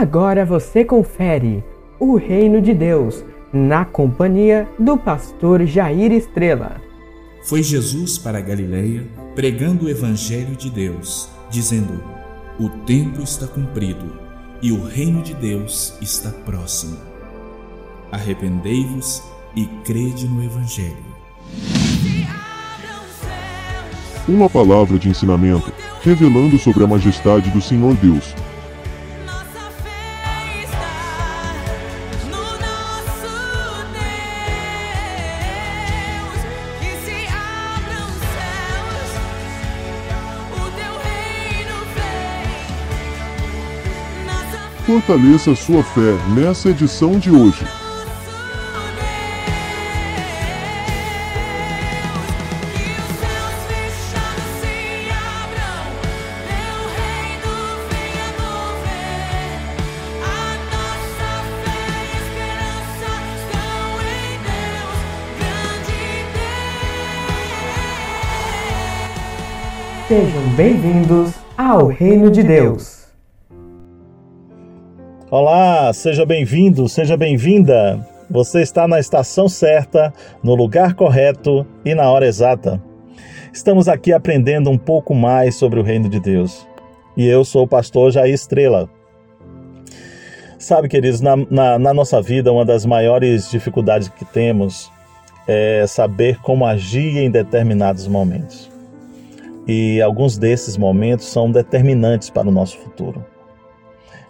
Agora você confere o Reino de Deus na companhia do pastor Jair Estrela. Foi Jesus para a Galileia pregando o evangelho de Deus, dizendo: O tempo está cumprido e o reino de Deus está próximo. Arrependei-vos e crede no evangelho. Uma palavra de ensinamento, revelando sobre a majestade do Senhor Deus Fortaleça sua fé nessa edição de hoje. Sejam bem-vindos ao Reino de Deus. Olá, seja bem-vindo, seja bem-vinda. Você está na estação certa, no lugar correto e na hora exata. Estamos aqui aprendendo um pouco mais sobre o reino de Deus. E eu sou o pastor Jair Estrela. Sabe, queridos, na, na, na nossa vida, uma das maiores dificuldades que temos é saber como agir em determinados momentos. E alguns desses momentos são determinantes para o nosso futuro.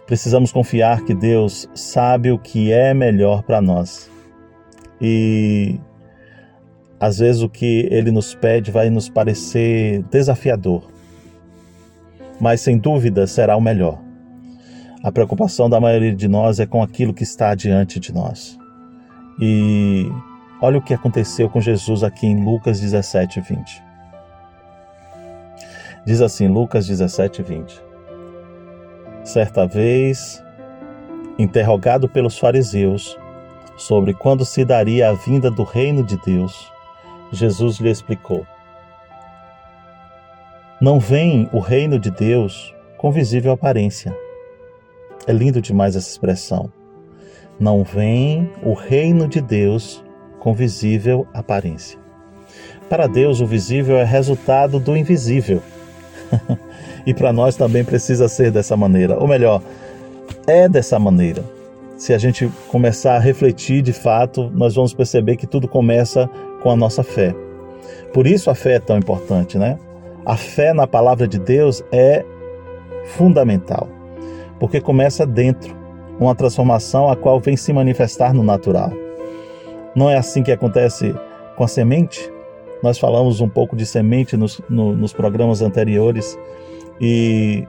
Precisamos confiar que Deus sabe o que é melhor para nós. E às vezes o que ele nos pede vai nos parecer desafiador, mas sem dúvida será o melhor. A preocupação da maioria de nós é com aquilo que está diante de nós. E olha o que aconteceu com Jesus aqui em Lucas 17, 20. Diz assim, Lucas 17, 20. Certa vez, interrogado pelos fariseus sobre quando se daria a vinda do reino de Deus, Jesus lhe explicou: Não vem o reino de Deus com visível aparência. É lindo demais essa expressão. Não vem o reino de Deus com visível aparência. Para Deus, o visível é resultado do invisível. e para nós também precisa ser dessa maneira. Ou melhor, é dessa maneira. Se a gente começar a refletir de fato, nós vamos perceber que tudo começa com a nossa fé. Por isso a fé é tão importante, né? A fé na palavra de Deus é fundamental, porque começa dentro, uma transformação a qual vem se manifestar no natural. Não é assim que acontece com a semente? Nós falamos um pouco de semente nos, no, nos programas anteriores e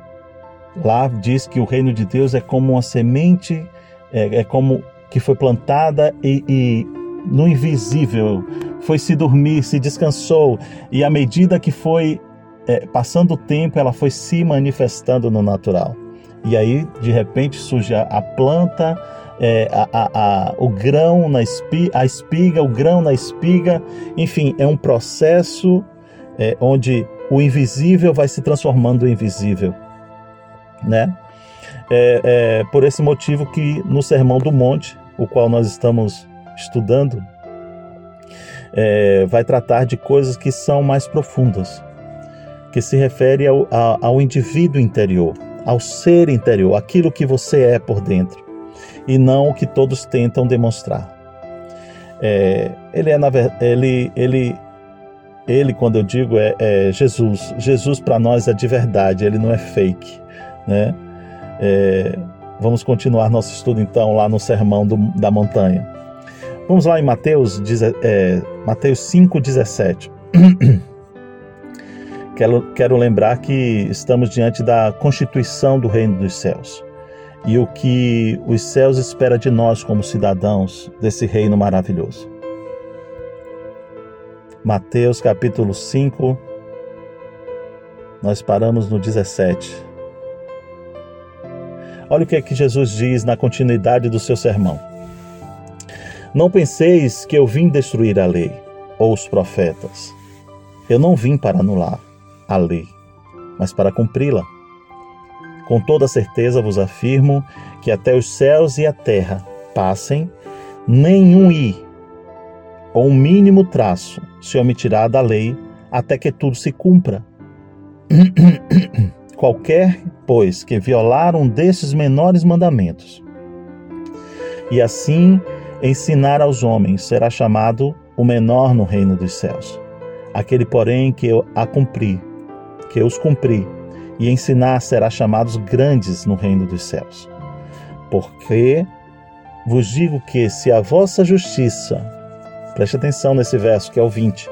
lá diz que o reino de Deus é como uma semente, é, é como que foi plantada e, e no invisível, foi se dormir, se descansou, e à medida que foi é, passando o tempo, ela foi se manifestando no natural. E aí, de repente, surge a planta, é, a, a, a, o grão na espiga, a espiga, o grão na espiga, enfim, é um processo é, onde o invisível vai se transformando em visível, né? É, é, por esse motivo que no Sermão do Monte, o qual nós estamos estudando, é, vai tratar de coisas que são mais profundas, que se refere ao, ao indivíduo interior, ao ser interior, aquilo que você é por dentro, e não o que todos tentam demonstrar. É, ele é ele ele ele, quando eu digo, é, é Jesus. Jesus para nós é de verdade, ele não é fake. Né? É, vamos continuar nosso estudo então lá no Sermão do, da Montanha. Vamos lá em Mateus, é, Mateus 5,17. quero, quero lembrar que estamos diante da constituição do reino dos céus e o que os céus espera de nós como cidadãos desse reino maravilhoso. Mateus capítulo 5, nós paramos no 17. Olha o que é que Jesus diz na continuidade do seu sermão. Não penseis que eu vim destruir a lei ou os profetas. Eu não vim para anular a lei, mas para cumpri-la. Com toda certeza vos afirmo que até os céus e a terra passem, nenhum i ou um mínimo traço se omitirá da lei até que tudo se cumpra. Qualquer, pois, que violar um desses menores mandamentos e assim ensinar aos homens será chamado o menor no reino dos céus. Aquele, porém, que eu a cumprir, que os cumpri e ensinar será chamados grandes no reino dos céus. Porque vos digo que se a vossa justiça, preste atenção nesse verso que é o 20,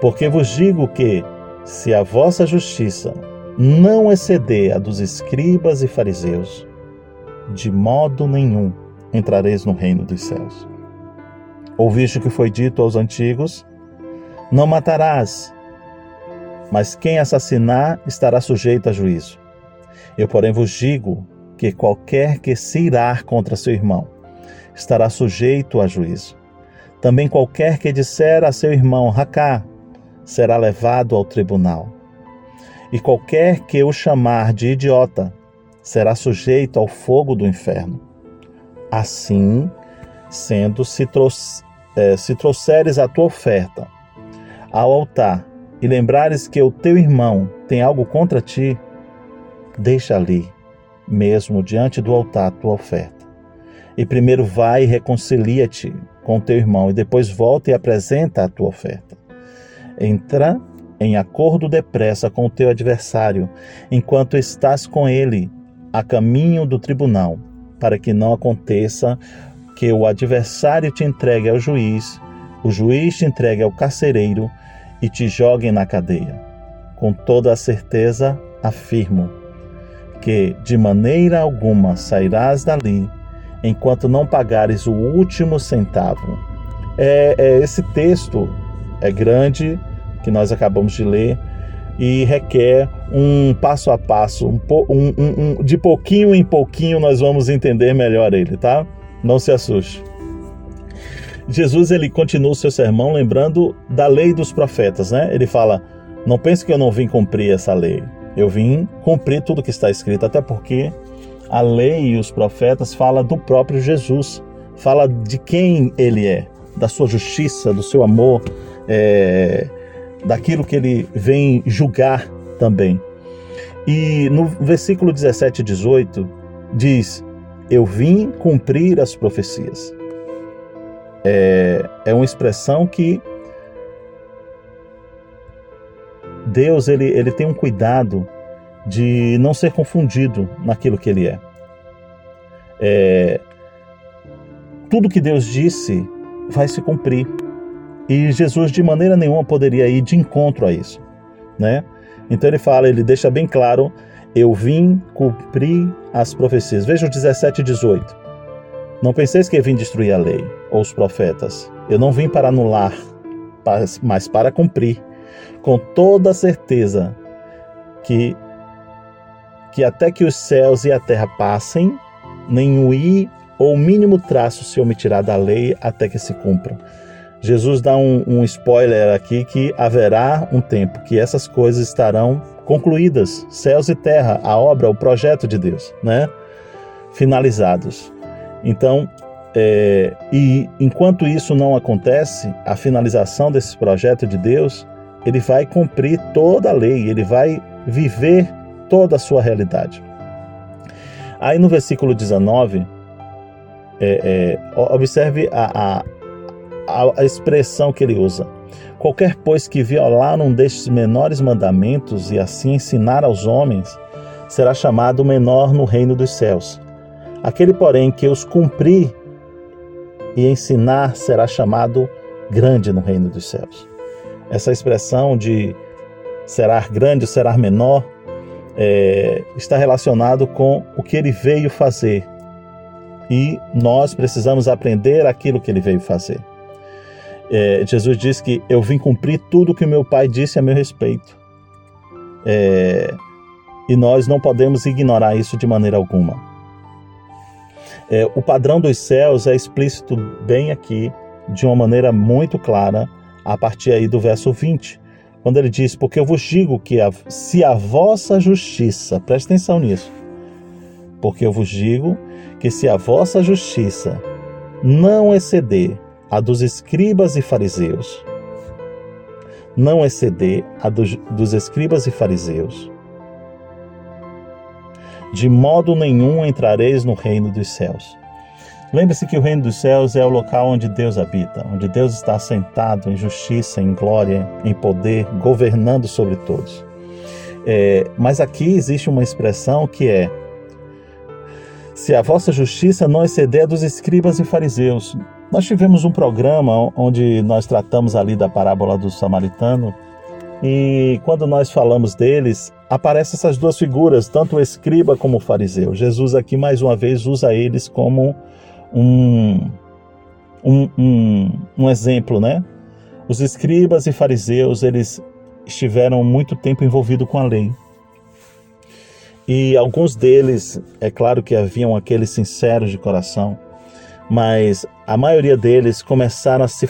porque vos digo que se a vossa justiça não exceder a dos escribas e fariseus, de modo nenhum entrareis no reino dos céus. Ouviste o que foi dito aos antigos: Não matarás, mas quem assassinar estará sujeito a juízo. Eu, porém, vos digo que qualquer que se irar contra seu irmão estará sujeito a juízo. Também qualquer que disser a seu irmão Racá será levado ao tribunal. E qualquer que o chamar de idiota será sujeito ao fogo do inferno. Assim, sendo, se, é, se trouxeres a tua oferta ao altar e lembrares que o teu irmão tem algo contra ti, deixa ali, mesmo diante do altar, a tua oferta. E primeiro vai e reconcilia-te com teu irmão, e depois volta e apresenta a tua oferta. Entra em acordo depressa com o teu adversário, enquanto estás com ele a caminho do tribunal, para que não aconteça que o adversário te entregue ao juiz, o juiz te entregue ao carcereiro e te joguem na cadeia. Com toda a certeza afirmo que de maneira alguma sairás dali enquanto não pagares o último centavo. É, é, esse texto é grande que nós acabamos de ler e requer um passo a passo, um, um, um, de pouquinho em pouquinho nós vamos entender melhor ele, tá? Não se assuste. Jesus ele continua o seu sermão lembrando da lei dos profetas, né? Ele fala: "Não pense que eu não vim cumprir essa lei. Eu vim cumprir tudo que está escrito, até porque a lei e os profetas fala do próprio Jesus, fala de quem ele é, da sua justiça, do seu amor, é, daquilo que ele vem julgar também. E no versículo 17 e 18 diz: Eu vim cumprir as profecias é, é uma expressão que Deus ele, ele tem um cuidado de não ser confundido naquilo que ele é. é. Tudo que Deus disse vai se cumprir. E Jesus de maneira nenhuma poderia ir de encontro a isso, né? Então ele fala, ele deixa bem claro, eu vim cumprir as profecias. Veja o 17 e 18. Não penseis que eu vim destruir a lei ou os profetas. Eu não vim para anular, mas para cumprir. Com toda certeza que que até que os céus e a terra passem, nenhum i ou mínimo traço se omitirá da lei até que se cumpra. Jesus dá um, um, spoiler aqui que haverá um tempo que essas coisas estarão concluídas, céus e terra, a obra, o projeto de Deus, né? Finalizados. Então, é, e enquanto isso não acontece, a finalização desse projeto de Deus, ele vai cumprir toda a lei, ele vai viver toda a sua realidade. Aí no versículo 19, é, é, observe a, a, a expressão que ele usa. Qualquer, pois, que violar um destes menores mandamentos e assim ensinar aos homens, será chamado menor no reino dos céus. Aquele, porém, que os cumprir e ensinar será chamado grande no reino dos céus. Essa expressão de será grande ou será menor é, está relacionado com o que ele veio fazer. E nós precisamos aprender aquilo que ele veio fazer. É, Jesus diz que eu vim cumprir tudo que meu pai disse a meu respeito. É, e nós não podemos ignorar isso de maneira alguma. É, o padrão dos céus é explícito bem aqui, de uma maneira muito clara, a partir aí do verso 20, quando ele diz: Porque eu vos digo que a, se a vossa justiça, preste atenção nisso, Porque eu vos digo que se a vossa justiça não exceder a dos escribas e fariseus, não exceder a dos, dos escribas e fariseus, de modo nenhum entrareis no reino dos céus. Lembre-se que o reino dos céus é o local onde Deus habita, onde Deus está sentado em justiça, em glória, em poder, governando sobre todos. É, mas aqui existe uma expressão que é: se a vossa justiça não exceder a dos escribas e fariseus. Nós tivemos um programa onde nós tratamos ali da parábola do samaritano e quando nós falamos deles, aparecem essas duas figuras, tanto o escriba como o fariseu. Jesus aqui mais uma vez usa eles como um, um, um, um exemplo, né? Os escribas e fariseus, eles estiveram muito tempo envolvidos com a lei. E alguns deles, é claro que haviam aqueles sinceros de coração, mas a maioria deles começaram a se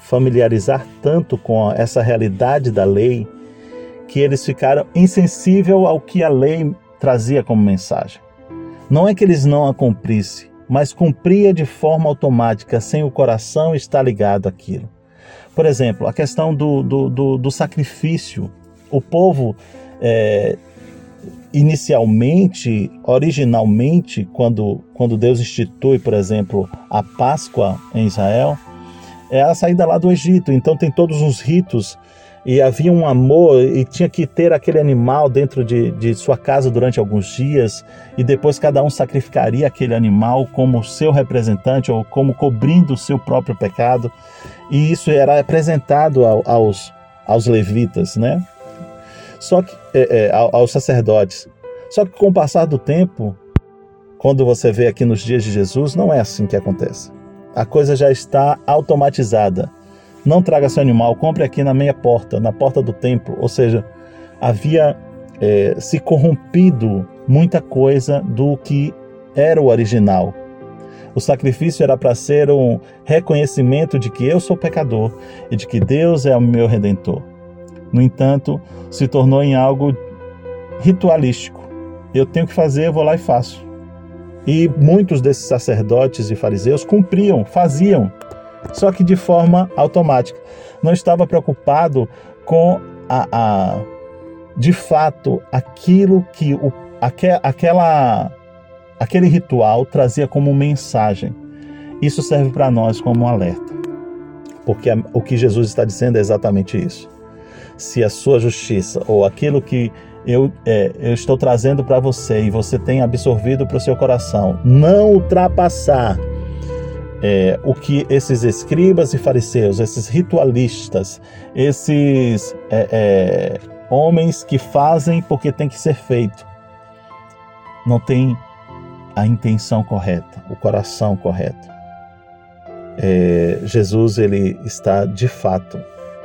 familiarizar tanto com essa realidade da lei que eles ficaram insensíveis ao que a lei trazia como mensagem. Não é que eles não a cumprissem, mas cumpria de forma automática, sem o coração estar ligado àquilo. Por exemplo, a questão do, do, do, do sacrifício. O povo, é, inicialmente, originalmente, quando, quando Deus institui, por exemplo, a Páscoa em Israel, é a saída lá do Egito. Então tem todos os ritos e havia um amor e tinha que ter aquele animal dentro de, de sua casa durante alguns dias e depois cada um sacrificaria aquele animal como seu representante ou como cobrindo o seu próprio pecado e isso era apresentado ao, aos, aos levitas, né? Só que é, é, aos sacerdotes. Só que com o passar do tempo, quando você vê aqui nos dias de Jesus, não é assim que acontece. A coisa já está automatizada não traga seu animal, compre aqui na meia porta, na porta do templo. Ou seja, havia é, se corrompido muita coisa do que era o original. O sacrifício era para ser um reconhecimento de que eu sou pecador e de que Deus é o meu redentor. No entanto, se tornou em algo ritualístico. Eu tenho que fazer, eu vou lá e faço. E muitos desses sacerdotes e fariseus cumpriam, faziam só que de forma automática. Não estava preocupado com a, a de fato aquilo que o, aqu, aquela, aquele ritual trazia como mensagem. Isso serve para nós como um alerta, porque o que Jesus está dizendo é exatamente isso. Se a sua justiça ou aquilo que eu, é, eu estou trazendo para você e você tem absorvido para o seu coração não ultrapassar é, o que esses escribas e fariseus, esses ritualistas, esses é, é, homens que fazem porque tem que ser feito, não tem a intenção correta, o coração correto. É, Jesus ele está de fato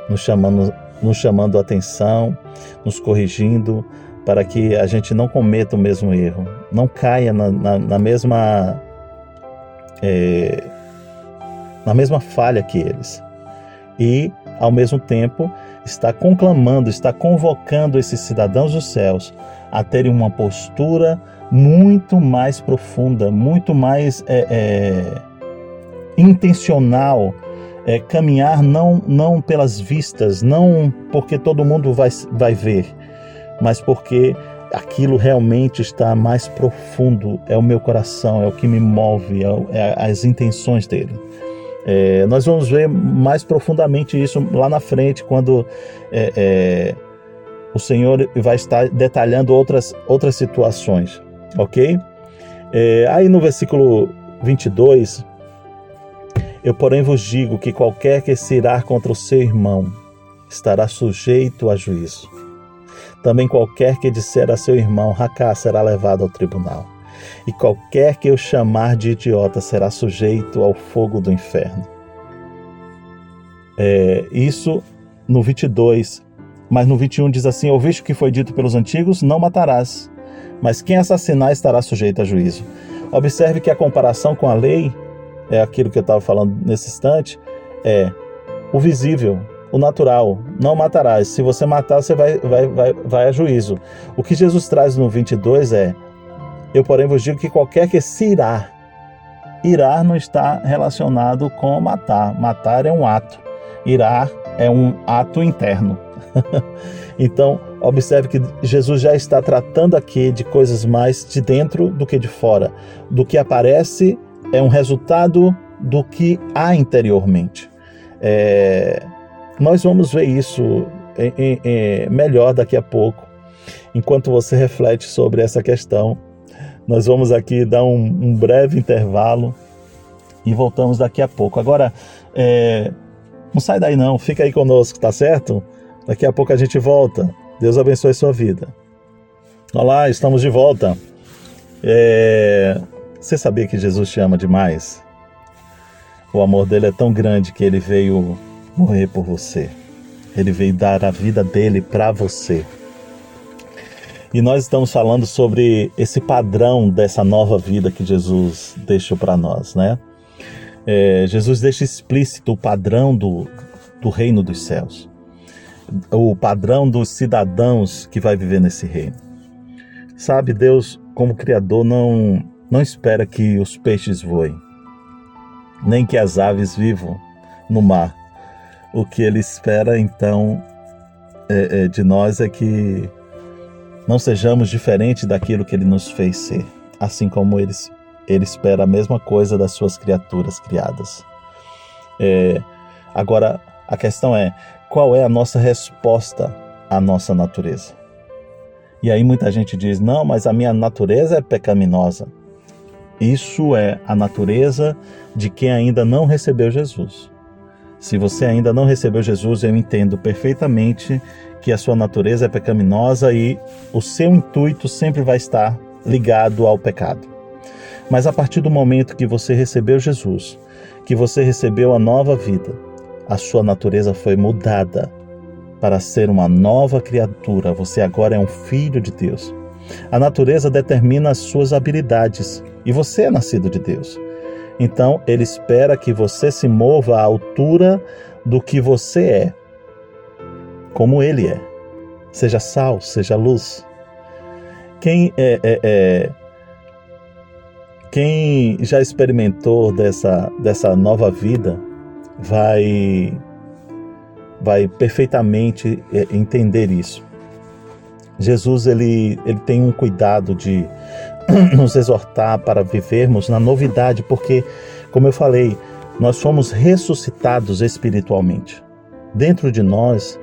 nos chamando, nos chamando a atenção, nos corrigindo para que a gente não cometa o mesmo erro, não caia na, na, na mesma é, na mesma falha que eles. E, ao mesmo tempo, está conclamando, está convocando esses cidadãos dos céus a terem uma postura muito mais profunda, muito mais é, é, intencional, é, caminhar não, não pelas vistas, não porque todo mundo vai, vai ver, mas porque aquilo realmente está mais profundo, é o meu coração, é o que me move, é, é as intenções dele. É, nós vamos ver mais profundamente isso lá na frente, quando é, é, o Senhor vai estar detalhando outras, outras situações, ok? É, aí no versículo 22, eu porém vos digo que qualquer que se irar contra o seu irmão estará sujeito a juízo. Também qualquer que disser a seu irmão, Racá, será levado ao tribunal e qualquer que eu chamar de idiota será sujeito ao fogo do inferno. É, isso no 22, mas no 21 diz assim: Ouviste o que foi dito pelos antigos? Não matarás, mas quem assassinar estará sujeito a juízo. Observe que a comparação com a lei, é aquilo que eu estava falando nesse instante, é o visível, o natural. Não matarás. Se você matar, você vai, vai, vai, vai a juízo. O que Jesus traz no 22 é Eu, porém, vos digo que qualquer que se irá, irá não está relacionado com matar. Matar é um ato, irá é um ato interno. então, observe que Jesus já está tratando aqui de coisas mais de dentro do que de fora. Do que aparece é um resultado do que há interiormente. É, nós vamos ver isso em, em, em, melhor daqui a pouco, enquanto você reflete sobre essa questão. Nós vamos aqui dar um, um breve intervalo e voltamos daqui a pouco. Agora, é, não sai daí não, fica aí conosco, tá certo? Daqui a pouco a gente volta. Deus abençoe sua vida. Olá, estamos de volta. É... Você sabia que Jesus te ama demais? O amor dele é tão grande que ele veio morrer por você. Ele veio dar a vida dele para você. E nós estamos falando sobre esse padrão dessa nova vida que Jesus deixou para nós, né? É, Jesus deixa explícito o padrão do, do reino dos céus, o padrão dos cidadãos que vai viver nesse reino. Sabe, Deus, como Criador, não, não espera que os peixes voem, nem que as aves vivam no mar. O que Ele espera, então, é, é, de nós é que não sejamos diferentes daquilo que Ele nos fez ser, assim como Ele, ele espera a mesma coisa das suas criaturas criadas. É, agora, a questão é: qual é a nossa resposta à nossa natureza? E aí muita gente diz: não, mas a minha natureza é pecaminosa. Isso é a natureza de quem ainda não recebeu Jesus. Se você ainda não recebeu Jesus, eu entendo perfeitamente que a sua natureza é pecaminosa e o seu intuito sempre vai estar ligado ao pecado. Mas a partir do momento que você recebeu Jesus, que você recebeu a nova vida, a sua natureza foi mudada para ser uma nova criatura. Você agora é um filho de Deus. A natureza determina as suas habilidades e você é nascido de Deus. Então, ele espera que você se mova à altura do que você é, como ele é. Seja sal, seja luz. Quem é, é, é quem já experimentou dessa, dessa nova vida vai vai perfeitamente é, entender isso. Jesus ele, ele tem um cuidado de nos exortar para vivermos na novidade, porque, como eu falei, nós fomos ressuscitados espiritualmente. Dentro de nós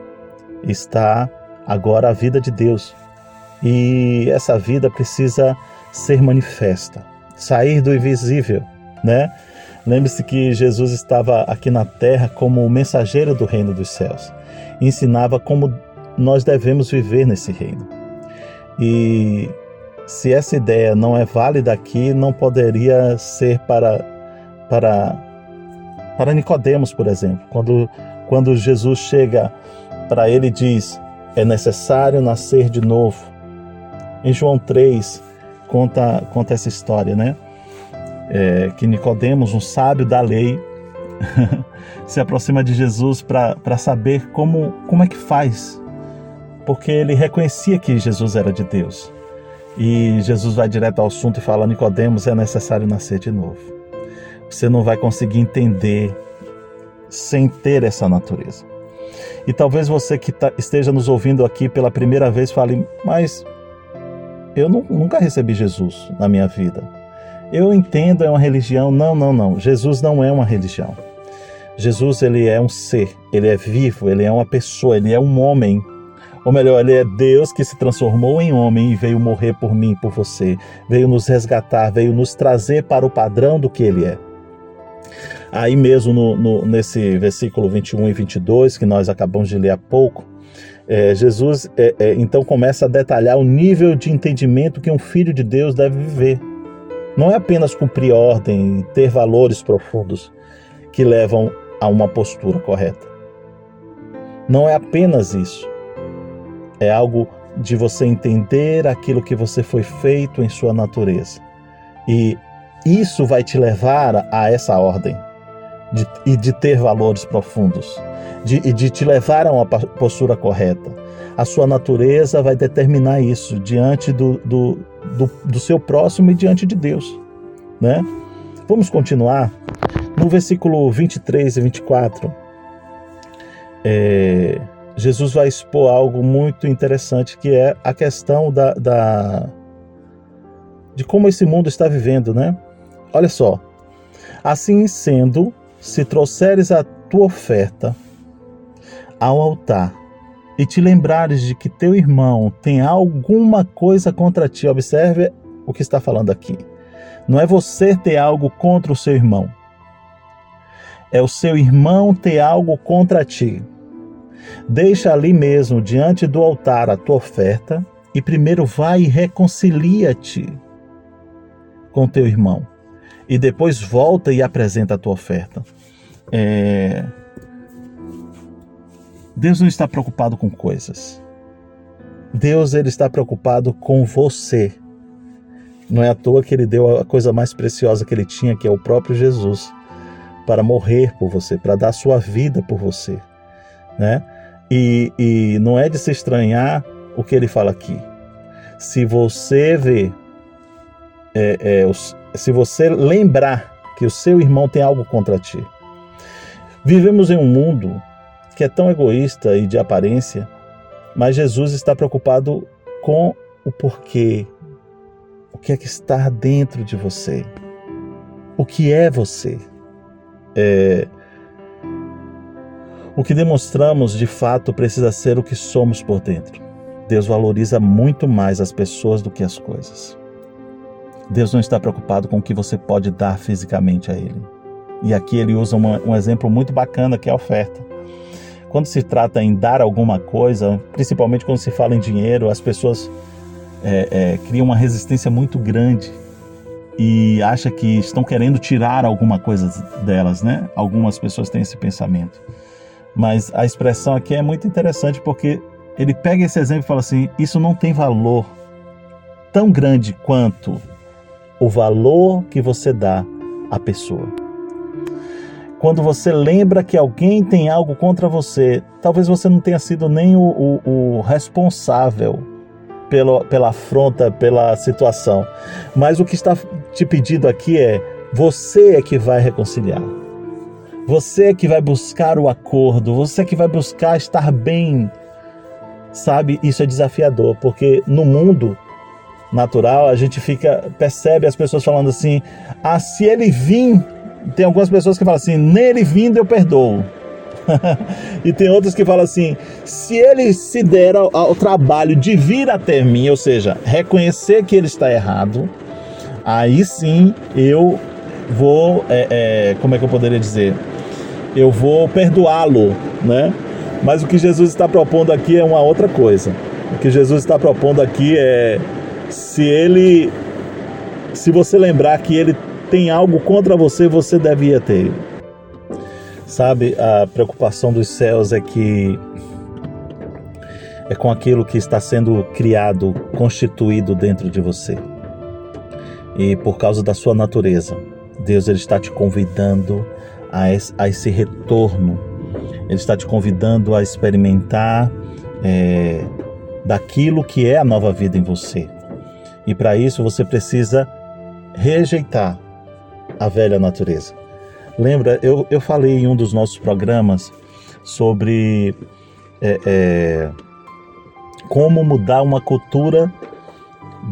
está agora a vida de Deus. E essa vida precisa ser manifesta, sair do invisível, né? Lembre-se que Jesus estava aqui na terra como o mensageiro do reino dos céus. Ensinava como nós devemos viver nesse reino. E se essa ideia não é válida aqui, não poderia ser para para para Nicodemos, por exemplo. Quando quando Jesus chega para ele diz: "É necessário nascer de novo". Em João 3 conta conta essa história, né? é, que Nicodemos, um sábio da lei, se aproxima de Jesus para saber como, como é que faz, porque ele reconhecia que Jesus era de Deus. E Jesus vai direto ao assunto e fala: Nicodemos, é necessário nascer de novo. Você não vai conseguir entender sem ter essa natureza. E talvez você que tá, esteja nos ouvindo aqui pela primeira vez fale: Mas eu não, nunca recebi Jesus na minha vida. Eu entendo é uma religião. Não, não, não. Jesus não é uma religião. Jesus ele é um ser, ele é vivo, ele é uma pessoa, ele é um homem. Ou melhor, ele é Deus que se transformou em homem e veio morrer por mim, por você. Veio nos resgatar, veio nos trazer para o padrão do que ele é. Aí mesmo no, no, nesse versículo 21 e 22, que nós acabamos de ler há pouco, é, Jesus é, é, então começa a detalhar o nível de entendimento que um filho de Deus deve viver. Não é apenas cumprir ordem e ter valores profundos que levam a uma postura correta. Não é apenas isso. É algo de você entender aquilo que você foi feito em sua natureza. E isso vai te levar a essa ordem de, e de ter valores profundos, de, e de te levar a uma postura correta. A sua natureza vai determinar isso diante do, do do, do seu próximo e diante de Deus. Né? Vamos continuar? No versículo 23 e 24, é, Jesus vai expor algo muito interessante que é a questão da, da de como esse mundo está vivendo, né? Olha só. Assim sendo, se trouxeres a tua oferta ao altar e te lembrares de que teu irmão tem alguma coisa contra ti, observe o que está falando aqui. Não é você ter algo contra o seu irmão. É o seu irmão ter algo contra ti. Deixa ali mesmo, diante do altar, a tua oferta e primeiro vai e reconcilia-te com teu irmão. E depois volta e apresenta a tua oferta. É... Deus não está preocupado com coisas. Deus ele está preocupado com você. Não é à toa que ele deu a coisa mais preciosa que ele tinha, que é o próprio Jesus, para morrer por você, para dar sua vida por você, né? E, e não é de se estranhar o que ele fala aqui. Se você vê, é, é, se você lembrar que o seu irmão tem algo contra ti. Vivemos em um mundo que é tão egoísta e de aparência, mas Jesus está preocupado com o porquê, o que é que está dentro de você, o que é você. É, o que demonstramos de fato precisa ser o que somos por dentro. Deus valoriza muito mais as pessoas do que as coisas. Deus não está preocupado com o que você pode dar fisicamente a Ele. E aqui ele usa uma, um exemplo muito bacana que é a oferta. Quando se trata em dar alguma coisa, principalmente quando se fala em dinheiro, as pessoas é, é, criam uma resistência muito grande e acha que estão querendo tirar alguma coisa delas, né? Algumas pessoas têm esse pensamento. Mas a expressão aqui é muito interessante porque ele pega esse exemplo e fala assim: isso não tem valor tão grande quanto o valor que você dá à pessoa. Quando você lembra que alguém tem algo contra você, talvez você não tenha sido nem o, o, o responsável pela, pela afronta, pela situação, mas o que está te pedindo aqui é: você é que vai reconciliar. Você é que vai buscar o acordo, você é que vai buscar estar bem. Sabe, isso é desafiador, porque no mundo natural a gente fica percebe as pessoas falando assim: "Ah, se ele vir", tem algumas pessoas que falam assim: "Nele vindo eu perdoo". e tem outras que falam assim: se ele se der ao, ao, trabalho de vir até mim, ou seja, reconhecer que ele está errado, aí sim eu vou, é, é, como é que eu poderia dizer? eu vou perdoá-lo, né? Mas o que Jesus está propondo aqui é uma outra coisa. O que Jesus está propondo aqui é se ele se você lembrar que ele tem algo contra você, você devia ter. Sabe, a preocupação dos céus é que é com aquilo que está sendo criado, constituído dentro de você. E por causa da sua natureza, Deus ele está te convidando a esse, retorno. Ele está te convidando a experimentar é, daquilo que é a nova vida em você. E para isso você precisa rejeitar a velha natureza. Lembra, eu, eu falei em um dos nossos programas sobre é, é, como mudar uma cultura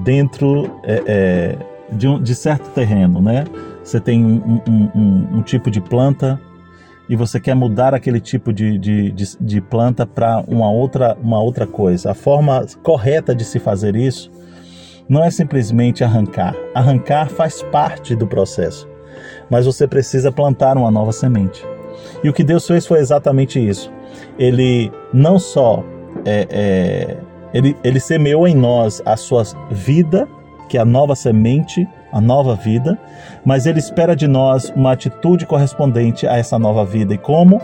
dentro é, é de, um, de certo terreno, né? Você tem um, um, um, tipo de planta e você quer mudar aquele tipo de, de, de, de planta para uma outra, uma outra coisa. A forma correta de se fazer isso não é simplesmente arrancar. Arrancar faz parte do processo, mas você precisa plantar uma nova semente. E o que Deus fez foi exatamente isso. Ele não só é, é, ele, ele semeou em nós a sua vida, que é a nova semente, a nova vida, mas Ele espera de nós uma atitude correspondente a essa nova vida. E como?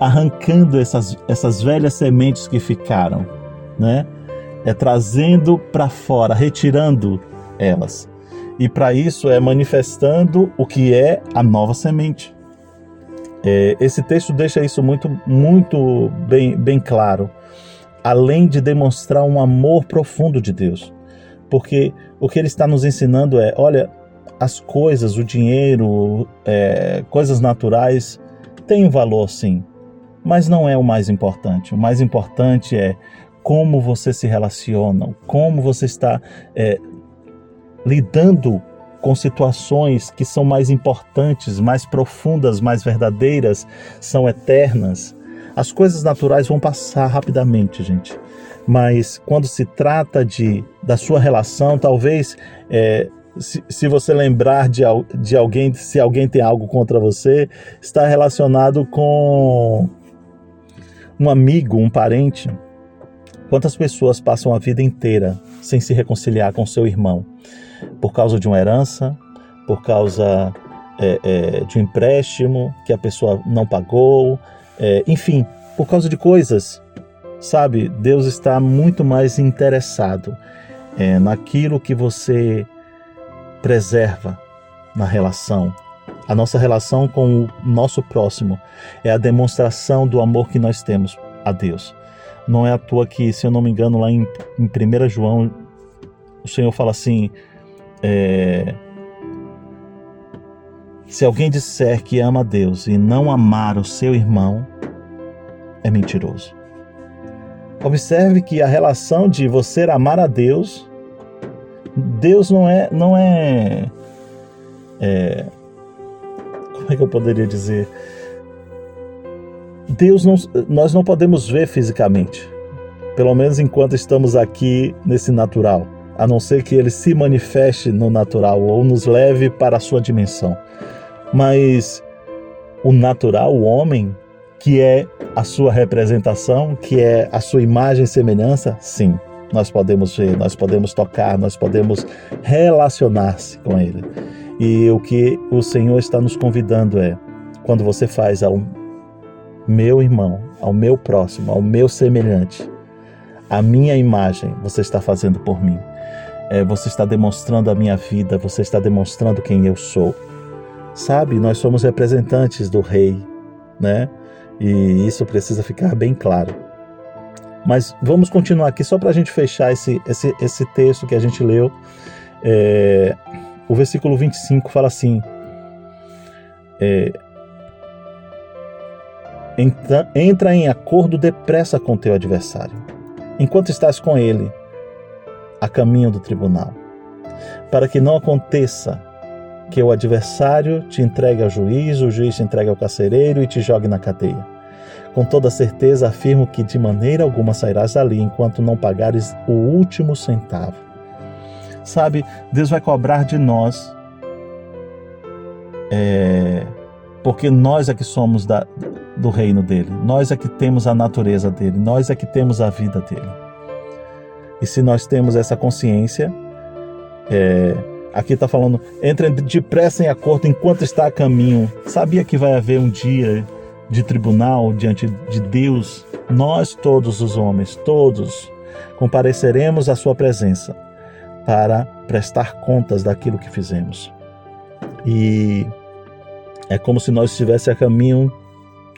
Arrancando essas, essas velhas sementes que ficaram, né? É trazendo para fora, retirando elas. E para isso é manifestando o que é a nova semente. É, esse texto deixa isso muito, muito bem, bem claro. Além de demonstrar um amor profundo de Deus porque o que ele está nos ensinando é: olha, as coisas, o dinheiro, é, coisas naturais têm valor sim, mas não é o mais importante. O mais importante é como você se relaciona, como você está é, lidando com situações que são mais importantes, mais profundas, mais verdadeiras, são eternas. As coisas naturais vão passar rapidamente, gente. Mas quando se trata de da sua relação, talvez é, se, se, você lembrar de, de alguém, se alguém tem algo contra você, está relacionado com um amigo, um parente. Quantas pessoas passam a vida inteira sem se reconciliar com seu irmão? Por causa de uma herança, por causa é, é, de um empréstimo que a pessoa não pagou, é, enfim, por causa de coisas. Sabe, Deus está muito mais interessado é, naquilo que você preserva na relação. A nossa relação com o nosso próximo é a demonstração do amor que nós temos a Deus. Não é à toa que, se eu não me engano, lá em, em 1 João, o Senhor fala assim: é, se alguém disser que ama a Deus e não amar o seu irmão, é mentiroso. Observe que a relação de você amar a Deus Deus não é, não é, é como é que eu poderia dizer? Deus não, nós não podemos ver fisicamente, pelo menos enquanto estamos aqui nesse natural, a não ser que ele se manifeste no natural ou nos leve para a sua dimensão. Mas o natural, o homem, que é a sua representação, que é a sua imagem e semelhança, sim, nós podemos ver, nós podemos tocar, nós podemos relacionar-se com Ele. E o que o Senhor está nos convidando é: quando você faz ao meu irmão, ao meu próximo, ao meu semelhante, a minha imagem, você está fazendo por mim. É, você está demonstrando a minha vida, você está demonstrando quem eu sou. Sabe, nós somos representantes do Rei, né? E isso precisa ficar bem claro. Mas vamos continuar aqui só para a gente fechar esse, esse, esse texto que a gente leu. É, o versículo 25 fala assim: é, entra, entra em acordo depressa com teu adversário, enquanto estás com ele a caminho do tribunal, para que não aconteça que o adversário te entregue ao juiz, o juiz te entregue ao carcereiro e te jogue na cadeia. Com toda certeza afirmo que de maneira alguma sairás dali enquanto não pagares o último centavo. Sabe, Deus vai cobrar de nós, é, porque nós é que somos da, do reino dele, nós é que temos a natureza dele, nós é que temos a vida dele. E se nós temos essa consciência, é, aqui está falando, entre depressa em acordo enquanto está a caminho. Sabia que vai haver um dia de tribunal diante de Deus, nós todos os homens, todos, compareceremos à sua presença para prestar contas daquilo que fizemos. E é como se nós estivéssemos a caminho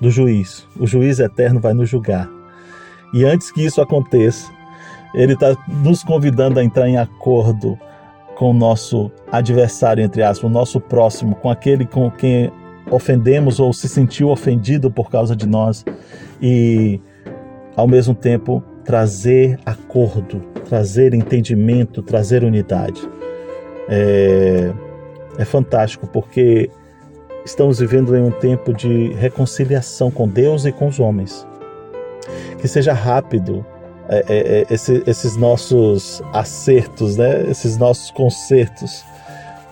do juiz. O juiz eterno vai nos julgar. E antes que isso aconteça, ele está nos convidando a entrar em acordo com o nosso adversário, entre aspas, o nosso próximo, com aquele com quem ofendemos ou se sentiu ofendido por causa de nós e, ao mesmo tempo, trazer acordo, trazer entendimento, trazer unidade. É, é fantástico porque estamos vivendo em um tempo de reconciliação com Deus e com os homens. Que seja rápido é, é, é esse, esses nossos acertos, né? esses nossos concertos,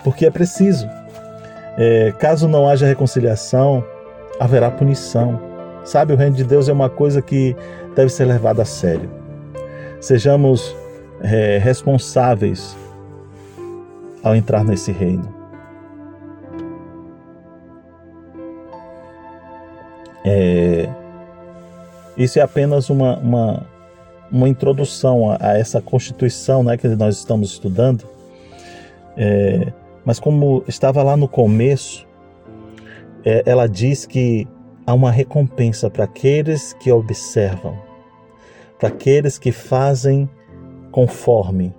porque é preciso. É, caso não haja reconciliação, haverá punição. Sabe, o reino de Deus é uma coisa que deve ser levada a sério. Sejamos é, responsáveis ao entrar nesse reino. É, isso é apenas uma, uma, uma introdução a, a, essa Constituição né, que nós estamos estudando. É, mas como estava lá no começo, é, ela diz que há uma recompensa para aqueles que observam, para aqueles que fazem conforme,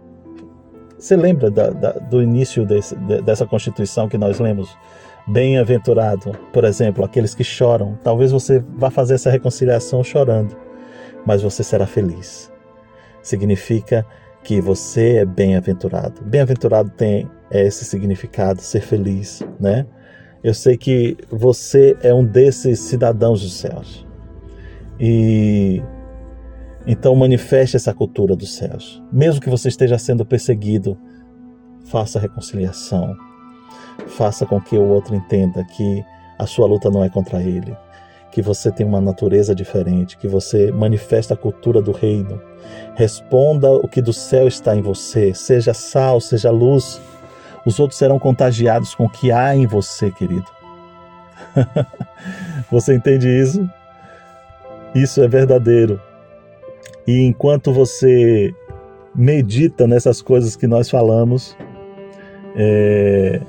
Você lembra da, da, do início desse, dessa Constituição que nós lemos? Bem-aventurado, por exemplo, aqueles que choram. Talvez você vá fazer essa reconciliação chorando, mas você será feliz. Significa que você é bem-aventurado. Bem-aventurado tem esse significado, ser feliz, né? Eu sei que você é um desses cidadãos dos céus. E então manifeste essa cultura dos céus. Mesmo que você esteja sendo perseguido, faça reconciliação. Faça com que o outro entenda que a sua luta não é contra ele, que você tem uma natureza diferente, que você manifesta a cultura do reino. Responda o que do céu está em você, seja sal, seja luz. Os outros serão contagiados com o que há em você, querido. você entende isso? Isso é verdadeiro. E enquanto você medita nessas coisas que nós falamos, é...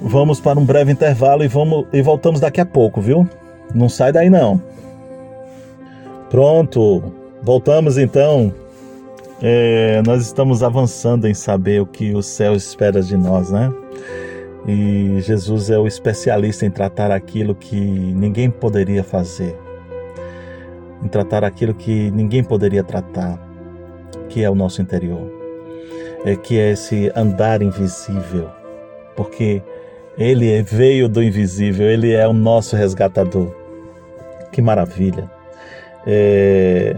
vamos para um breve intervalo e, vamos, e voltamos daqui a pouco, viu? Não sai daí não. Pronto, voltamos então. É, nós estamos avançando em saber o que o céu espera de nós, né? E Jesus é o especialista em tratar aquilo que ninguém poderia fazer em tratar aquilo que ninguém poderia tratar, que é o nosso interior, é que é esse andar invisível, porque ele veio do invisível, ele é o nosso resgatador. Que maravilha! É...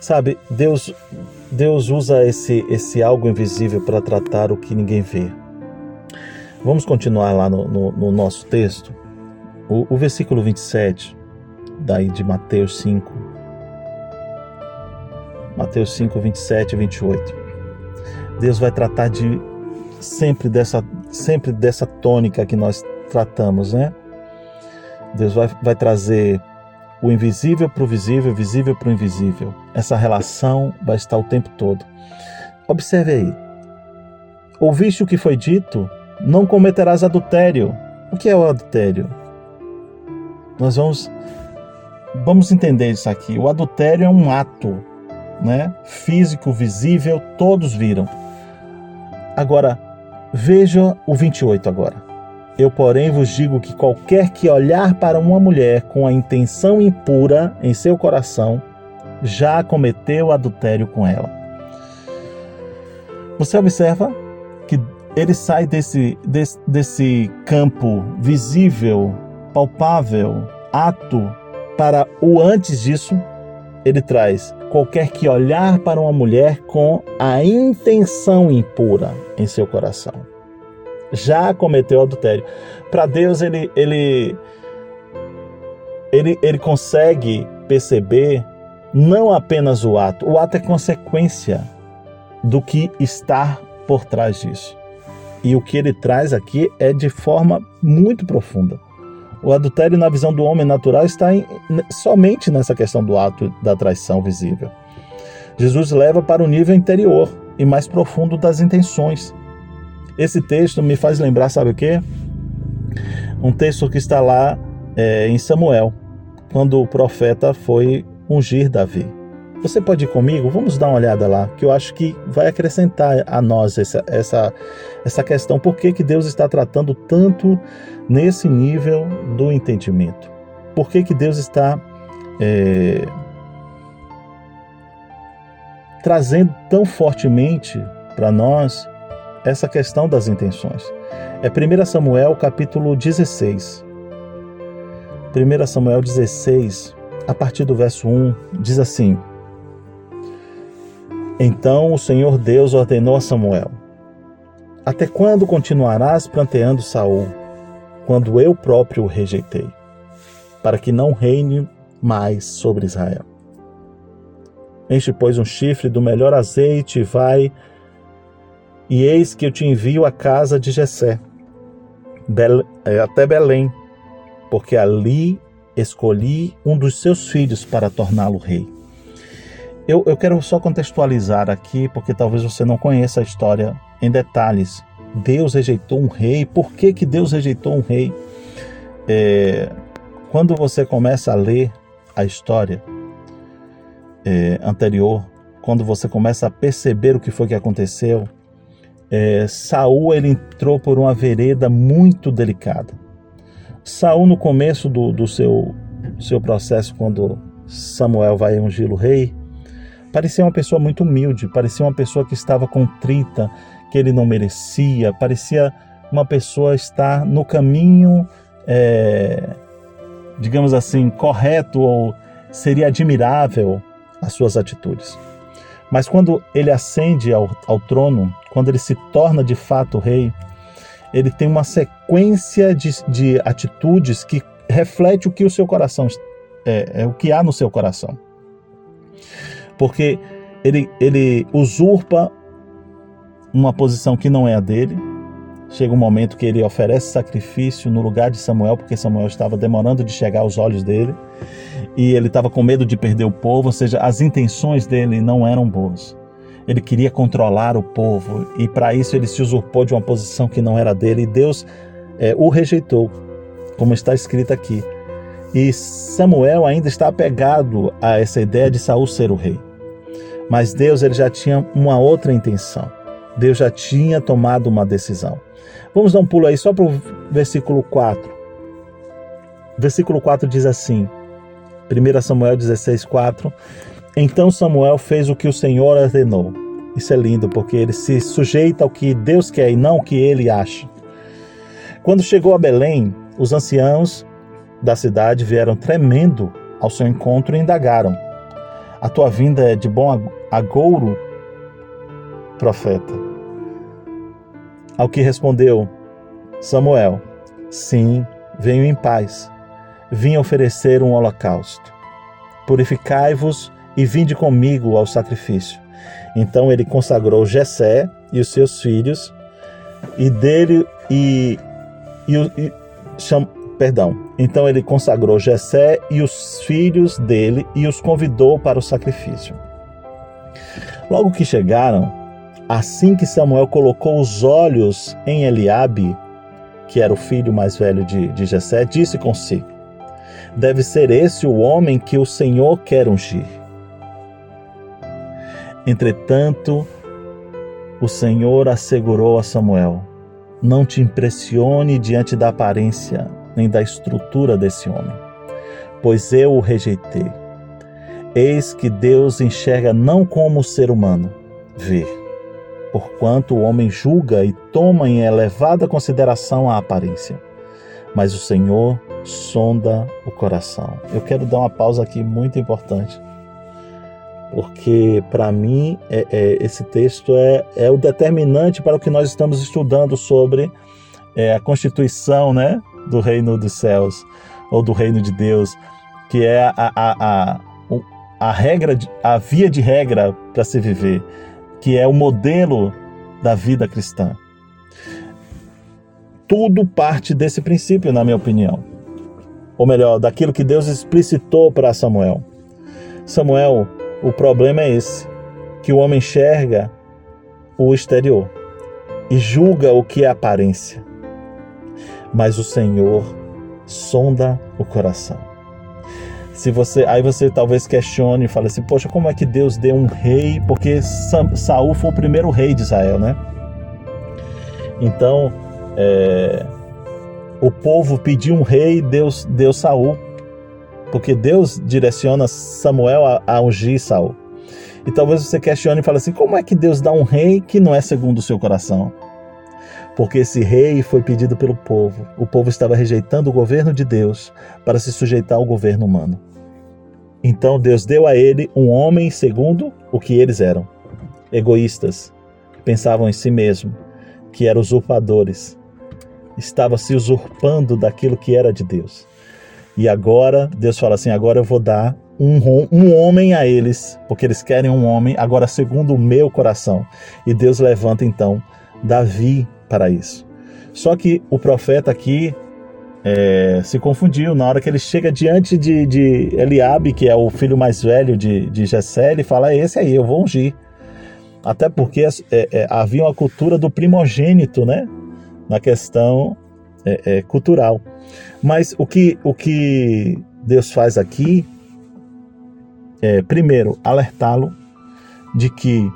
Sabe, Deus, Deus usa esse, esse algo invisível para tratar o que ninguém vê. Vamos continuar lá no, no, no nosso texto. O, o versículo 27 daí de Mateus 5. Mateus 5, 27 e 28. Deus vai tratar de sempre dessa, sempre dessa tônica que nós tratamos, né? Deus vai, vai trazer o invisível para o visível, visível para o invisível. Essa relação vai estar o tempo todo. Observe aí. Ouviste o que foi dito? Não cometerás adultério. O que é o adultério? Nós vamos vamos entender isso aqui. O adultério é um ato, né? Físico, visível, todos viram. Agora, veja o 28 agora. Eu, porém, vos digo que qualquer que olhar para uma mulher com a intenção impura em seu coração, já cometeu adultério com ela. Você observa que ele sai desse, desse, desse campo visível, palpável, ato para o antes disso, ele traz qualquer que olhar para uma mulher com a intenção impura em seu coração. Já cometeu adultério. Para Deus, ele, ele, ele, ele consegue perceber não apenas o ato, o ato é consequência do que está por trás disso. E o que ele traz aqui é de forma muito profunda. O adultério, na visão do homem natural, está em, somente nessa questão do ato da traição visível. Jesus leva para o nível interior e mais profundo das intenções. Esse texto me faz lembrar, sabe o quê? Um texto que está lá é, em Samuel, quando o profeta foi ungir Davi. Você pode ir comigo? Vamos dar uma olhada lá, que eu acho que vai acrescentar a nós essa, essa, essa questão. Por que, que Deus está tratando tanto nesse nível do entendimento? Por que, que Deus está é, trazendo tão fortemente para nós essa questão das intenções? É 1 Samuel capítulo 16. 1 Samuel 16, a partir do verso 1, diz assim: então o Senhor Deus ordenou a Samuel: Até quando continuarás planteando Saul, quando eu próprio o rejeitei, para que não reine mais sobre Israel? Enche, pois, um chifre do melhor azeite e vai, e eis que eu te envio à casa de Jessé, é, até Belém, porque ali escolhi um dos seus filhos para torná-lo rei. Eu, eu quero só contextualizar aqui, porque talvez você não conheça a história em detalhes. Deus rejeitou um rei. Por que, que Deus rejeitou um rei? É, quando você começa a ler a história é, anterior quando você começa a perceber o que foi que aconteceu, é, Saul ele entrou por uma vereda muito delicada. Saul no começo do, do seu, seu processo, quando Samuel vai ungir o rei, parecia uma pessoa muito humilde, parecia uma pessoa que estava contrita, que ele não merecia, parecia uma pessoa estar no caminho, é, digamos assim, correto ou seria admirável as suas atitudes. Mas quando ele ascende ao, ao trono, quando ele se torna de fato rei, ele tem uma sequência de, de atitudes que reflete o que o seu coração é, é o que há no seu coração. Porque ele, ele usurpa uma posição que não é a dele. Chega um momento que ele oferece sacrifício no lugar de Samuel, porque Samuel estava demorando de chegar aos olhos dele e ele estava com medo de perder o povo, ou seja, as intenções dele não eram boas. Ele queria controlar o povo e para isso ele se usurpou de uma posição que não era dele e Deus é, o rejeitou, como está escrito aqui. E Samuel ainda está apegado a essa ideia de Saul ser o rei. Mas Deus ele já tinha uma outra intenção. Deus já tinha tomado uma decisão. Vamos dar um pulo aí só para o versículo 4. Versículo 4 diz assim: 1 Samuel 16, 4. Então Samuel fez o que o Senhor ordenou. Isso é lindo, porque ele se sujeita ao que Deus quer e não o que ele acha. Quando chegou a Belém, os anciãos da cidade vieram tremendo ao seu encontro e indagaram: A tua vinda é de bom agouro, profeta? Ao que respondeu Samuel: Sim, venho em paz. Vim oferecer um holocausto. Purificai-vos e vinde comigo ao sacrifício. Então ele consagrou Jessé e os seus filhos, e dele e, e, e cham, perdão. Então ele consagrou Jessé e os filhos dele e os convidou para o sacrifício. Logo que chegaram, assim que Samuel colocou os olhos em Eliabe, que era o filho mais velho de, de Jessé, disse consigo: Deve ser esse o homem que o Senhor quer ungir. Entretanto, o Senhor assegurou a Samuel: Não te impressione diante da aparência nem da estrutura desse homem, pois eu o rejeitei. Eis que Deus enxerga não como o ser humano vê, porquanto o homem julga e toma em elevada consideração a aparência, mas o Senhor sonda o coração. Eu quero dar uma pausa aqui muito importante porque para mim é, é, esse texto é, é o determinante para o que nós estamos estudando sobre é, a constituição né, do reino dos céus ou do reino de Deus, que é a, a, a, a regra, a via de regra para se viver, que é o modelo da vida cristã. Tudo parte desse princípio, na minha opinião. Ou melhor, daquilo que Deus explicitou para Samuel. Samuel o problema é esse, que o homem enxerga o exterior e julga o que é aparência. Mas o Senhor sonda o coração. Se você, aí você talvez questione e fale assim: "Poxa, como é que Deus deu um rei? Porque Saul foi o primeiro rei de Israel, né?" Então, é, o povo pediu um rei, Deus deu Saul porque Deus direciona Samuel a, a ungir Saul. E talvez você questione e fale assim: como é que Deus dá um rei que não é segundo o seu coração? Porque esse rei foi pedido pelo povo. O povo estava rejeitando o governo de Deus para se sujeitar ao governo humano. Então Deus deu a ele um homem segundo o que eles eram: egoístas, pensavam em si mesmo, que eram usurpadores, estava se usurpando daquilo que era de Deus. E agora, Deus fala assim: agora eu vou dar um, um homem a eles, porque eles querem um homem, agora segundo o meu coração. E Deus levanta então Davi para isso. Só que o profeta aqui é, se confundiu na hora que ele chega diante de, de Eliabe, que é o filho mais velho de, de Jessé, ele fala: é esse aí, eu vou ungir. Até porque é, é, havia uma cultura do primogênito, né? Na questão é, é, cultural. Mas o que, o que Deus faz aqui é, primeiro, alertá-lo de que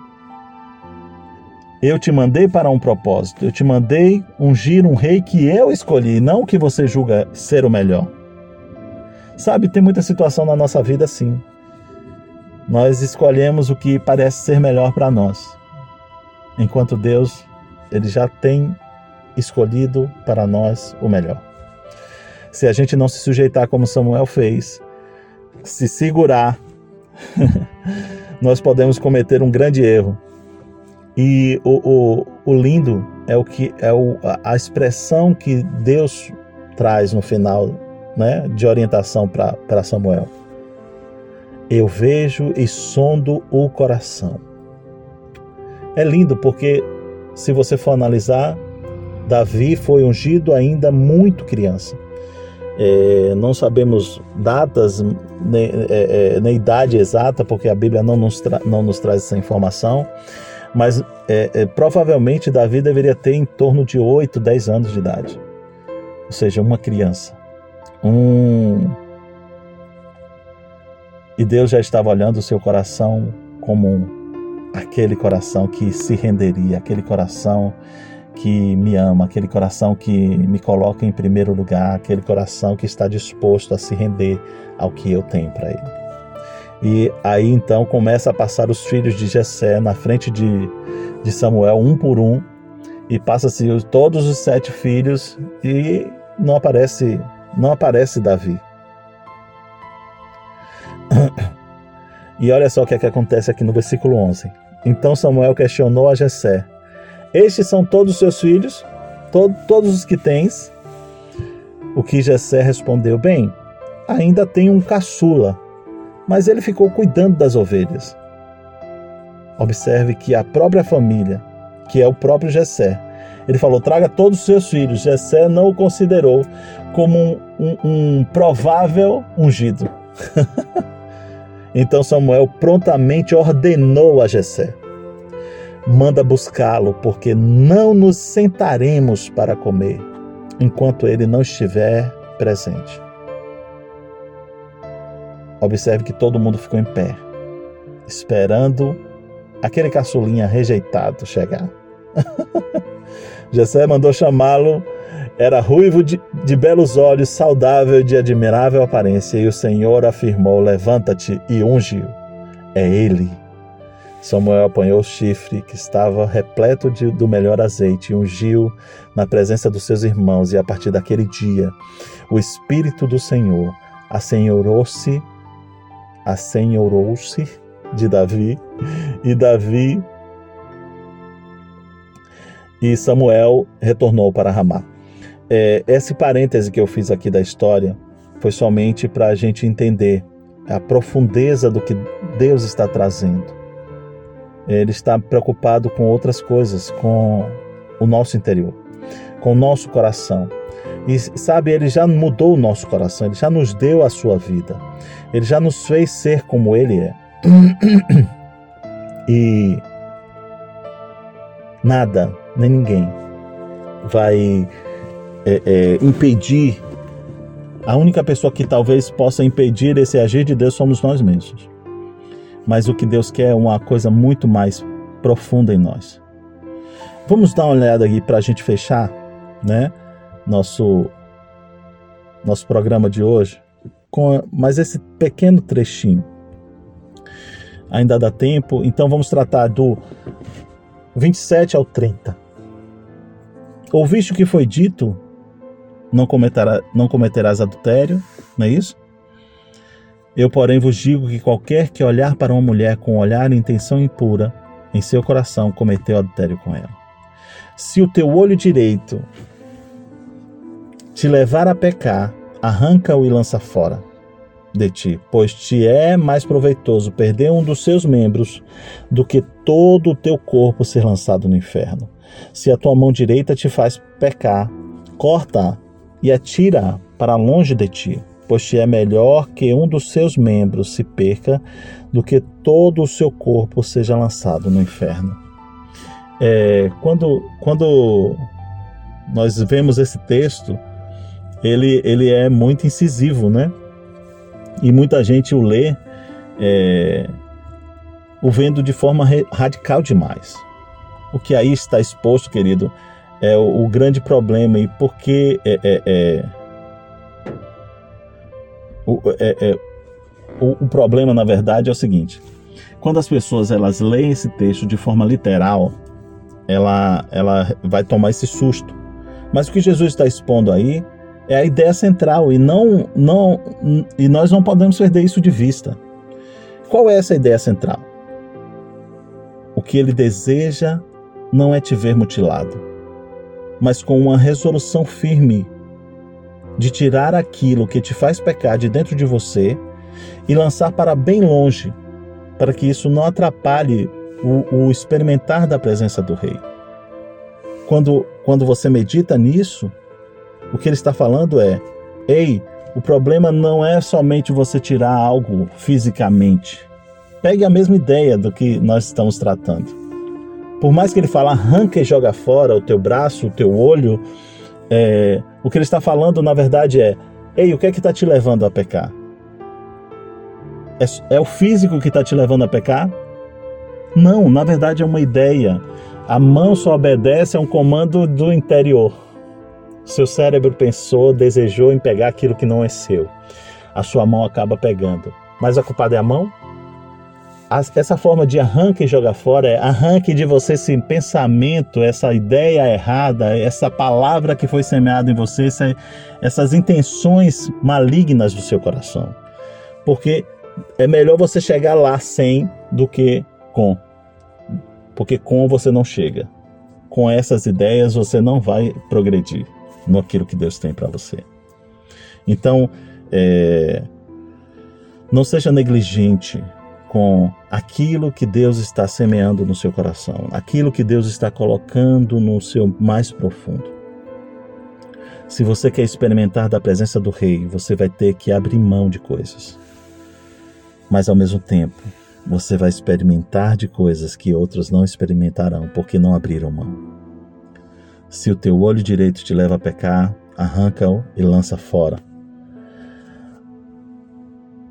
eu te mandei para um propósito, eu te mandei ungir um rei que eu escolhi, não que você julga ser o melhor. Sabe, tem muita situação na nossa vida assim. Nós escolhemos o que parece ser melhor para nós, enquanto Deus, ele já tem escolhido para nós o melhor. Se a gente não se sujeitar como Samuel fez, se segurar, nós podemos cometer um grande erro e o, o, o lindo é o que é o, a expressão que Deus traz no final, né, de orientação para Samuel. Eu vejo e sondo o coração. É lindo porque se você for analisar, Davi foi ungido ainda muito criança. É, não sabemos datas nem, é, é, nem idade exata, porque a Bíblia não nos, não nos traz essa informação, mas é, é, provavelmente Davi deveria ter em torno de 8, 10 anos de idade. Ou seja, uma criança. Um... E Deus já estava olhando o seu coração como aquele coração que se renderia, aquele coração que me ama, aquele coração que me coloca em primeiro lugar, aquele coração que está disposto a se render ao que eu tenho para ele. E aí então começa a passar os filhos de Jessé na frente de, de Samuel, um por um, e passa-se todos os sete filhos e não aparece, não aparece Davi. E olha só o que, é que acontece aqui no versículo 11. Então Samuel questionou a Jessé: Estes são todos os seus filhos, to todos os que tens? O que Jessé respondeu: Bem, ainda tem um caçula mas ele ficou cuidando das ovelhas. Observe que a própria família, que é o próprio Jessé, ele falou: traga todos os seus filhos. Jessé não o considerou como um, um, um provável ungido. então Samuel prontamente ordenou a Jessé: manda buscá-lo, porque não nos sentaremos para comer enquanto ele não estiver presente. Observe que todo mundo ficou em pé, esperando aquele caçulinha rejeitado chegar. Jessé mandou chamá-lo. Era ruivo de, de belos olhos, saudável de admirável aparência, e o Senhor afirmou: Levanta-te e unge-o. É ele. Samuel apanhou o chifre que estava repleto de, do melhor azeite e ungiu na presença dos seus irmãos, e a partir daquele dia o Espírito do Senhor assenhorou-se assenhorou-se de Davi, e Davi e Samuel retornou para Ramá. É, esse parêntese que eu fiz aqui da história foi somente para a gente entender a profundeza do que Deus está trazendo. Ele está preocupado com outras coisas, com o nosso interior, com o nosso coração. E sabe, ele já mudou o nosso coração, ele já nos deu a sua vida. Ele já nos fez ser como ele é. E nada, nem ninguém vai é, é, impedir. A única pessoa que talvez possa impedir esse agir de Deus somos nós mesmos. Mas o que Deus quer é uma coisa muito mais profunda em nós. Vamos dar uma olhada aqui para a gente fechar, né? Nosso nosso programa de hoje com mais esse pequeno trechinho. Ainda dá tempo, então vamos tratar do 27 ao 30. Ouviste o que foi dito? Não, cometerá, não cometerás adultério, não é isso? Eu, porém, vos digo que qualquer que olhar para uma mulher com olhar e intenção impura, em seu coração cometeu adultério com ela. Se o teu olho direito te levar a pecar, arranca-o e lança fora de ti, pois te é mais proveitoso perder um dos seus membros do que todo o teu corpo ser lançado no inferno. Se a tua mão direita te faz pecar, corta e atira para longe de ti, pois te é melhor que um dos seus membros se perca do que todo o seu corpo seja lançado no inferno. É, quando, quando nós vemos esse texto, ele, ele é muito incisivo, né? E muita gente o lê é, o vendo de forma radical demais. O que aí está exposto, querido, é o, o grande problema e porque é, é, é, o, é, é, o, o problema, na verdade, é o seguinte: quando as pessoas elas leem esse texto de forma literal, ela, ela vai tomar esse susto. Mas o que Jesus está expondo aí é a ideia central e não, não e nós não podemos perder isso de vista. Qual é essa ideia central? O que ele deseja não é te ver mutilado, mas com uma resolução firme de tirar aquilo que te faz pecar de dentro de você e lançar para bem longe, para que isso não atrapalhe o, o experimentar da presença do Rei. Quando, quando você medita nisso, o que ele está falando é: ei, o problema não é somente você tirar algo fisicamente. Pegue a mesma ideia do que nós estamos tratando. Por mais que ele fale arranca e joga fora o teu braço, o teu olho, é, o que ele está falando na verdade é: ei, o que é que está te levando a pecar? É, é o físico que está te levando a pecar? Não, na verdade é uma ideia. A mão só obedece a um comando do interior. Seu cérebro pensou, desejou em pegar aquilo que não é seu. A sua mão acaba pegando. Mas a culpada é a mão? Essa forma de arranque e jogar fora é arranque de você esse pensamento, essa ideia errada, essa palavra que foi semeada em você, essas intenções malignas do seu coração. Porque é melhor você chegar lá sem do que com. Porque com você não chega. Com essas ideias você não vai progredir no aquilo que Deus tem para você. Então, é, não seja negligente com aquilo que Deus está semeando no seu coração, aquilo que Deus está colocando no seu mais profundo. Se você quer experimentar da presença do Rei, você vai ter que abrir mão de coisas. Mas ao mesmo tempo, você vai experimentar de coisas que outros não experimentarão porque não abriram mão. Se o teu olho direito te leva a pecar, arranca-o e lança fora.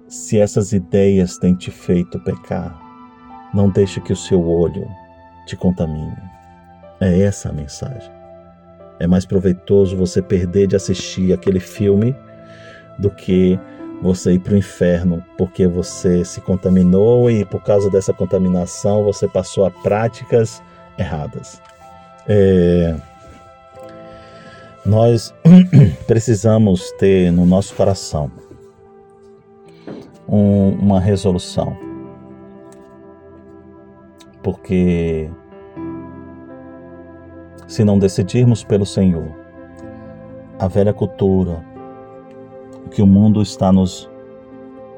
Se essas ideias têm te feito pecar, não deixe que o seu olho te contamine. É essa a mensagem. É mais proveitoso você perder de assistir aquele filme do que você ir para o inferno porque você se contaminou e por causa dessa contaminação você passou a práticas erradas. É... Nós precisamos ter no nosso coração um, uma resolução, porque se não decidirmos pelo Senhor, a velha cultura, que o mundo está nos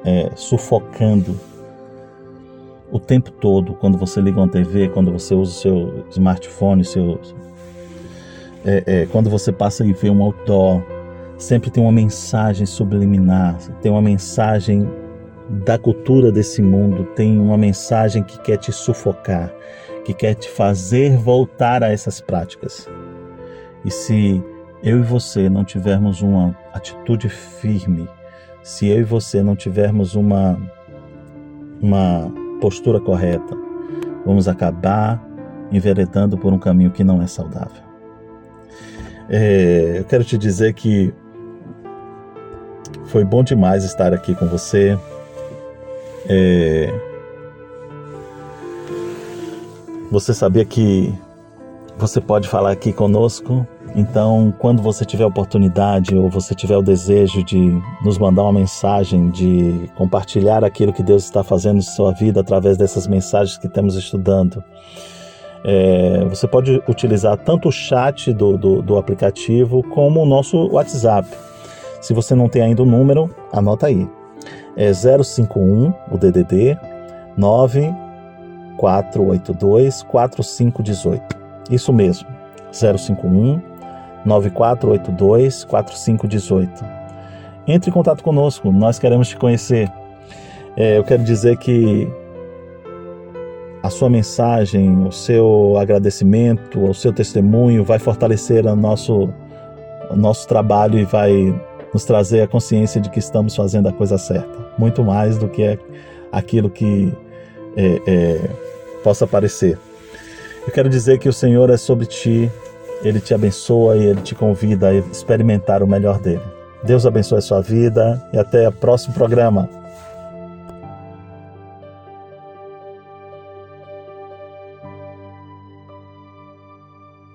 é, sufocando o tempo todo, quando você liga uma TV, quando você usa o seu smartphone, seu, é, é, quando você passa e vê um outdoor, sempre tem uma mensagem subliminar, tem uma mensagem da cultura desse mundo, tem uma mensagem que quer te sufocar, que quer te fazer voltar a essas práticas. E se eu e você não tivermos uma atitude firme, se eu e você não tivermos uma, uma postura correta, vamos acabar enveredando por um caminho que não é saudável. É, eu quero te dizer que foi bom demais estar aqui com você. É, você sabia que você pode falar aqui conosco então, quando você tiver oportunidade ou você tiver o desejo de nos mandar uma mensagem, de compartilhar aquilo que Deus está fazendo em sua vida através dessas mensagens que estamos estudando, é, você pode utilizar tanto o chat do, do, do aplicativo como o nosso WhatsApp. Se você não tem ainda o número, anota aí. É 051, o DDD, 9482 4518. Isso mesmo, 051 9482 4518. Entre em contato conosco, nós queremos te conhecer. É, eu quero dizer que a sua mensagem, o seu agradecimento, o seu testemunho vai fortalecer o nosso, o nosso trabalho e vai nos trazer a consciência de que estamos fazendo a coisa certa. Muito mais do que aquilo que é, é, possa parecer. Eu quero dizer que o Senhor é sobre ti, Ele te abençoa e Ele te convida a experimentar o melhor dele. Deus abençoe a sua vida e até o próximo programa.